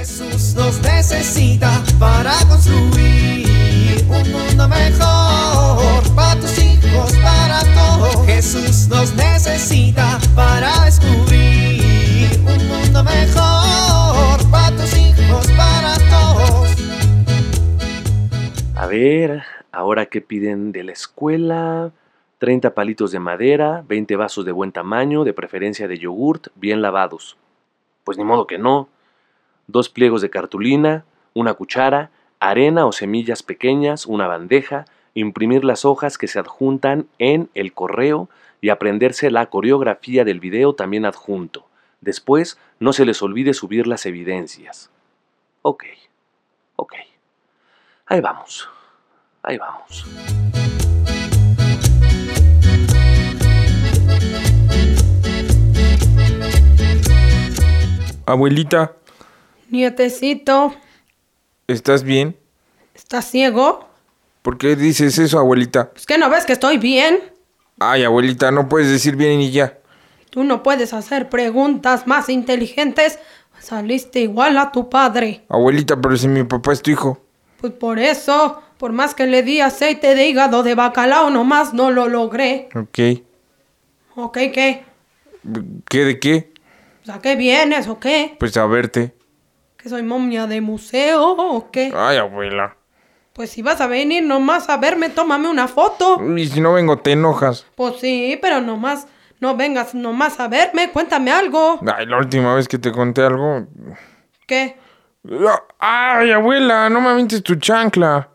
Jesús nos necesita para construir un mundo mejor para tus hijos, para todos. Jesús nos necesita para descubrir un mundo mejor para tus hijos, para todos. A ver, ahora qué piden de la escuela. 30 palitos de madera, 20 vasos de buen tamaño, de preferencia de yogurt, bien lavados. Pues ni modo que no. Dos pliegos de cartulina, una cuchara, arena o semillas pequeñas, una bandeja, imprimir las hojas que se adjuntan en el correo y aprenderse la coreografía del video también adjunto. Después, no se les olvide subir las evidencias. Ok, ok. Ahí vamos, ahí vamos. Abuelita, Nietecito, ¿estás bien? ¿estás ciego? ¿Por qué dices eso, abuelita? ¿Es que no ves que estoy bien? Ay, abuelita, no puedes decir bien y ya. Tú no puedes hacer preguntas más inteligentes. Saliste igual a tu padre. Abuelita, pero si mi papá es tu hijo. Pues por eso, por más que le di aceite de hígado de bacalao, nomás no lo logré. Ok. ¿Ok qué? ¿Qué de qué? ¿A qué vienes o qué? Pues a verte. ¿Que soy momia de museo o qué? Ay, abuela. Pues si vas a venir nomás a verme, tómame una foto. Y si no vengo, te enojas. Pues sí, pero nomás, no vengas nomás a verme, cuéntame algo. Ay, la última vez que te conté algo. ¿Qué? Ay, abuela, no me avientes tu chancla.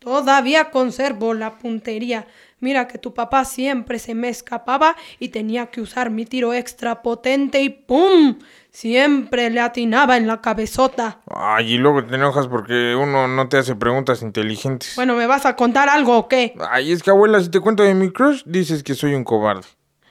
Todavía conservo la puntería. Mira que tu papá siempre se me escapaba y tenía que usar mi tiro extra potente y ¡pum! Siempre le atinaba en la cabezota. Ay, y luego te enojas porque uno no te hace preguntas inteligentes. Bueno, ¿me vas a contar algo o qué? Ay, es que abuela, si te cuento de mi crush, dices que soy un cobarde.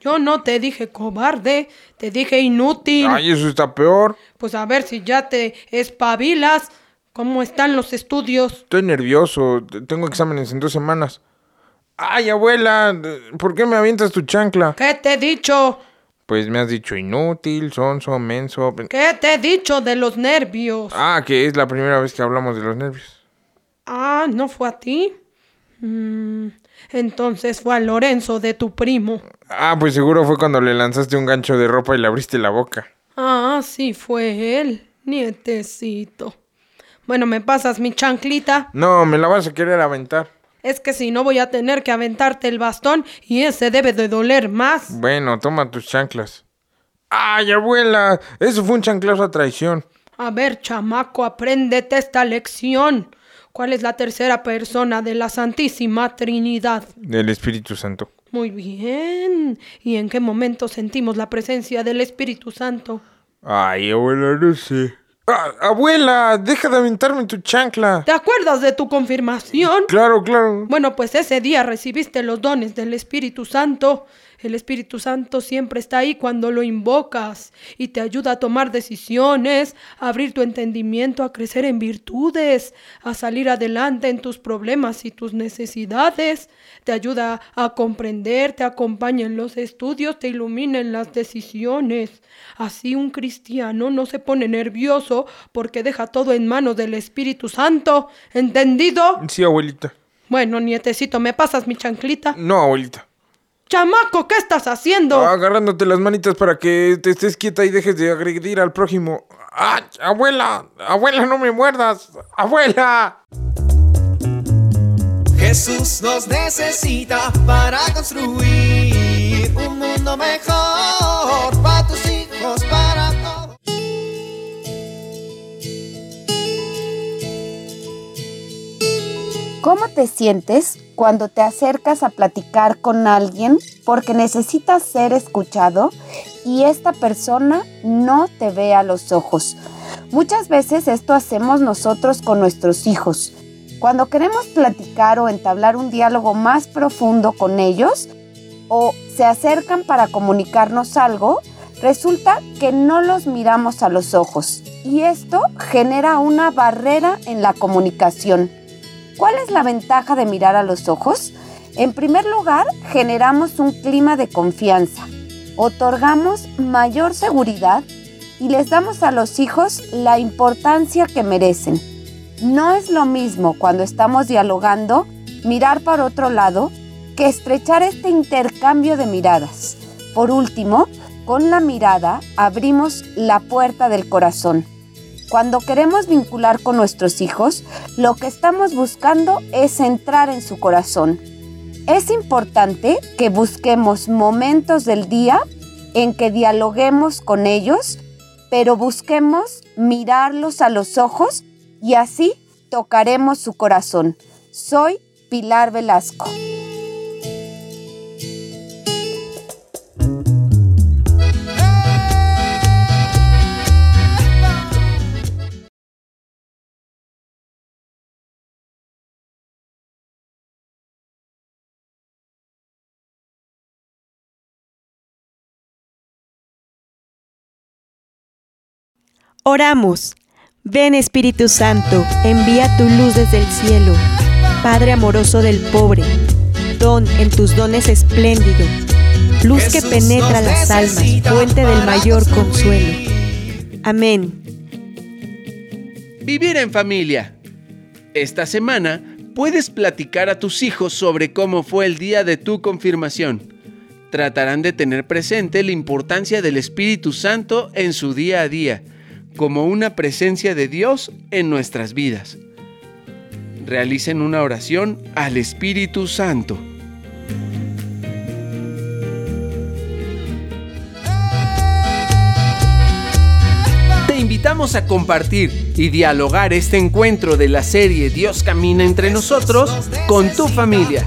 Yo no te dije cobarde, te dije inútil. Ay, eso está peor. Pues a ver si ya te espabilas. ¿Cómo están los estudios? Estoy nervioso. Tengo exámenes en dos semanas. Ay, abuela, ¿por qué me avientas tu chancla? ¿Qué te he dicho? Pues me has dicho inútil, sonso, menso. ¿Qué te he dicho de los nervios? Ah, que es la primera vez que hablamos de los nervios. Ah, ¿no fue a ti? Mm, entonces fue a Lorenzo de tu primo. Ah, pues seguro fue cuando le lanzaste un gancho de ropa y le abriste la boca. Ah, sí fue él, nietecito. Bueno, ¿me pasas mi chanclita? No, me la vas a querer aventar. Es que si no voy a tener que aventarte el bastón y ese debe de doler más. Bueno, toma tus chanclas. Ay, abuela, eso fue un chanclazo a traición. A ver, chamaco, apréndete esta lección. ¿Cuál es la tercera persona de la Santísima Trinidad? Del Espíritu Santo. Muy bien. ¿Y en qué momento sentimos la presencia del Espíritu Santo? Ay, abuela, no sé. Ah, abuela, deja de aventarme tu chancla. ¿Te acuerdas de tu confirmación? Claro, claro. Bueno, pues ese día recibiste los dones del Espíritu Santo. El Espíritu Santo siempre está ahí cuando lo invocas y te ayuda a tomar decisiones, a abrir tu entendimiento, a crecer en virtudes, a salir adelante en tus problemas y tus necesidades. Te ayuda a comprender, te acompaña en los estudios, te ilumina en las decisiones. Así un cristiano no se pone nervioso porque deja todo en manos del Espíritu Santo. ¿Entendido? Sí, abuelita. Bueno, nietecito, ¿me pasas mi chanclita? No, abuelita. Chamaco, ¿qué estás haciendo? Agarrándote las manitas para que te estés quieta y dejes de agredir al prójimo. ¡Ay, abuela! ¡Abuela, no me muerdas! ¡Abuela! Jesús nos necesita para construir un mundo mejor para tus ¿Cómo te sientes cuando te acercas a platicar con alguien porque necesitas ser escuchado y esta persona no te ve a los ojos? Muchas veces esto hacemos nosotros con nuestros hijos. Cuando queremos platicar o entablar un diálogo más profundo con ellos o se acercan para comunicarnos algo, resulta que no los miramos a los ojos y esto genera una barrera en la comunicación. ¿Cuál es la ventaja de mirar a los ojos? En primer lugar, generamos un clima de confianza, otorgamos mayor seguridad y les damos a los hijos la importancia que merecen. No es lo mismo cuando estamos dialogando mirar para otro lado que estrechar este intercambio de miradas. Por último, con la mirada abrimos la puerta del corazón. Cuando queremos vincular con nuestros hijos, lo que estamos buscando es entrar en su corazón. Es importante que busquemos momentos del día en que dialoguemos con ellos, pero busquemos mirarlos a los ojos y así tocaremos su corazón. Soy Pilar Velasco. Oramos. Ven Espíritu Santo, envía tu luz desde el cielo. Padre amoroso del pobre, don en tus dones espléndido, luz que penetra las almas, fuente del mayor consuelo. Amén. Vivir en familia. Esta semana puedes platicar a tus hijos sobre cómo fue el día de tu confirmación. Tratarán de tener presente la importancia del Espíritu Santo en su día a día como una presencia de Dios en nuestras vidas. Realicen una oración al Espíritu Santo. Te invitamos a compartir y dialogar este encuentro de la serie Dios camina entre nosotros con tu familia.